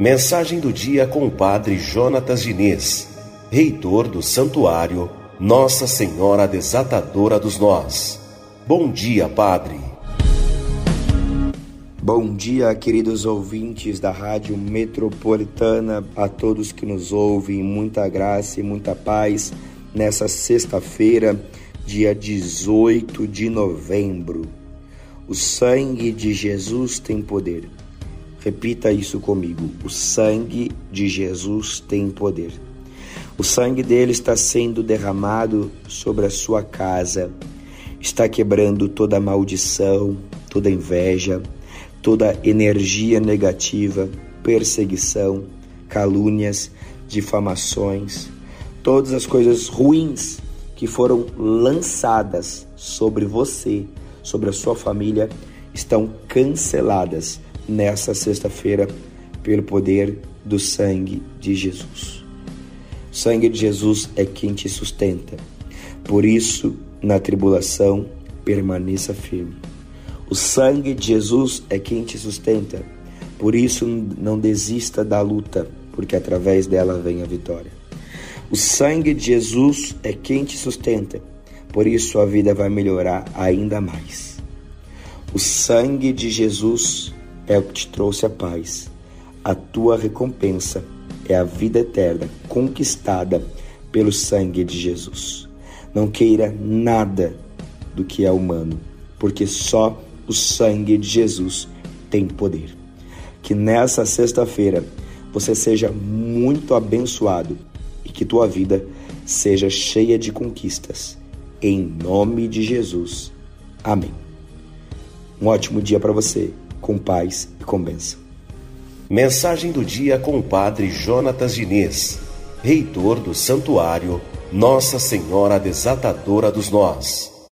Mensagem do dia com o Padre Jonatas Diniz, reitor do Santuário Nossa Senhora Desatadora dos Nós. Bom dia, Padre. Bom dia, queridos ouvintes da Rádio Metropolitana, a todos que nos ouvem, muita graça e muita paz nessa sexta-feira, dia 18 de novembro. O sangue de Jesus tem poder. Repita isso comigo. O sangue de Jesus tem poder. O sangue dele está sendo derramado sobre a sua casa, está quebrando toda maldição, toda inveja, toda energia negativa, perseguição, calúnias, difamações, todas as coisas ruins que foram lançadas sobre você, sobre a sua família, estão canceladas nessa sexta-feira pelo poder do sangue de Jesus. O sangue de Jesus é quem te sustenta. Por isso, na tribulação, permaneça firme. O sangue de Jesus é quem te sustenta. Por isso, não desista da luta, porque através dela vem a vitória. O sangue de Jesus é quem te sustenta. Por isso, a vida vai melhorar ainda mais. O sangue de Jesus é o que te trouxe a paz. A tua recompensa é a vida eterna conquistada pelo sangue de Jesus. Não queira nada do que é humano, porque só o sangue de Jesus tem poder. Que nessa sexta-feira você seja muito abençoado e que tua vida seja cheia de conquistas. Em nome de Jesus. Amém. Um ótimo dia para você com paz e com bênção. Mensagem do dia com o Padre Jonatas Diniz, reitor do Santuário Nossa Senhora Desatadora dos Nós.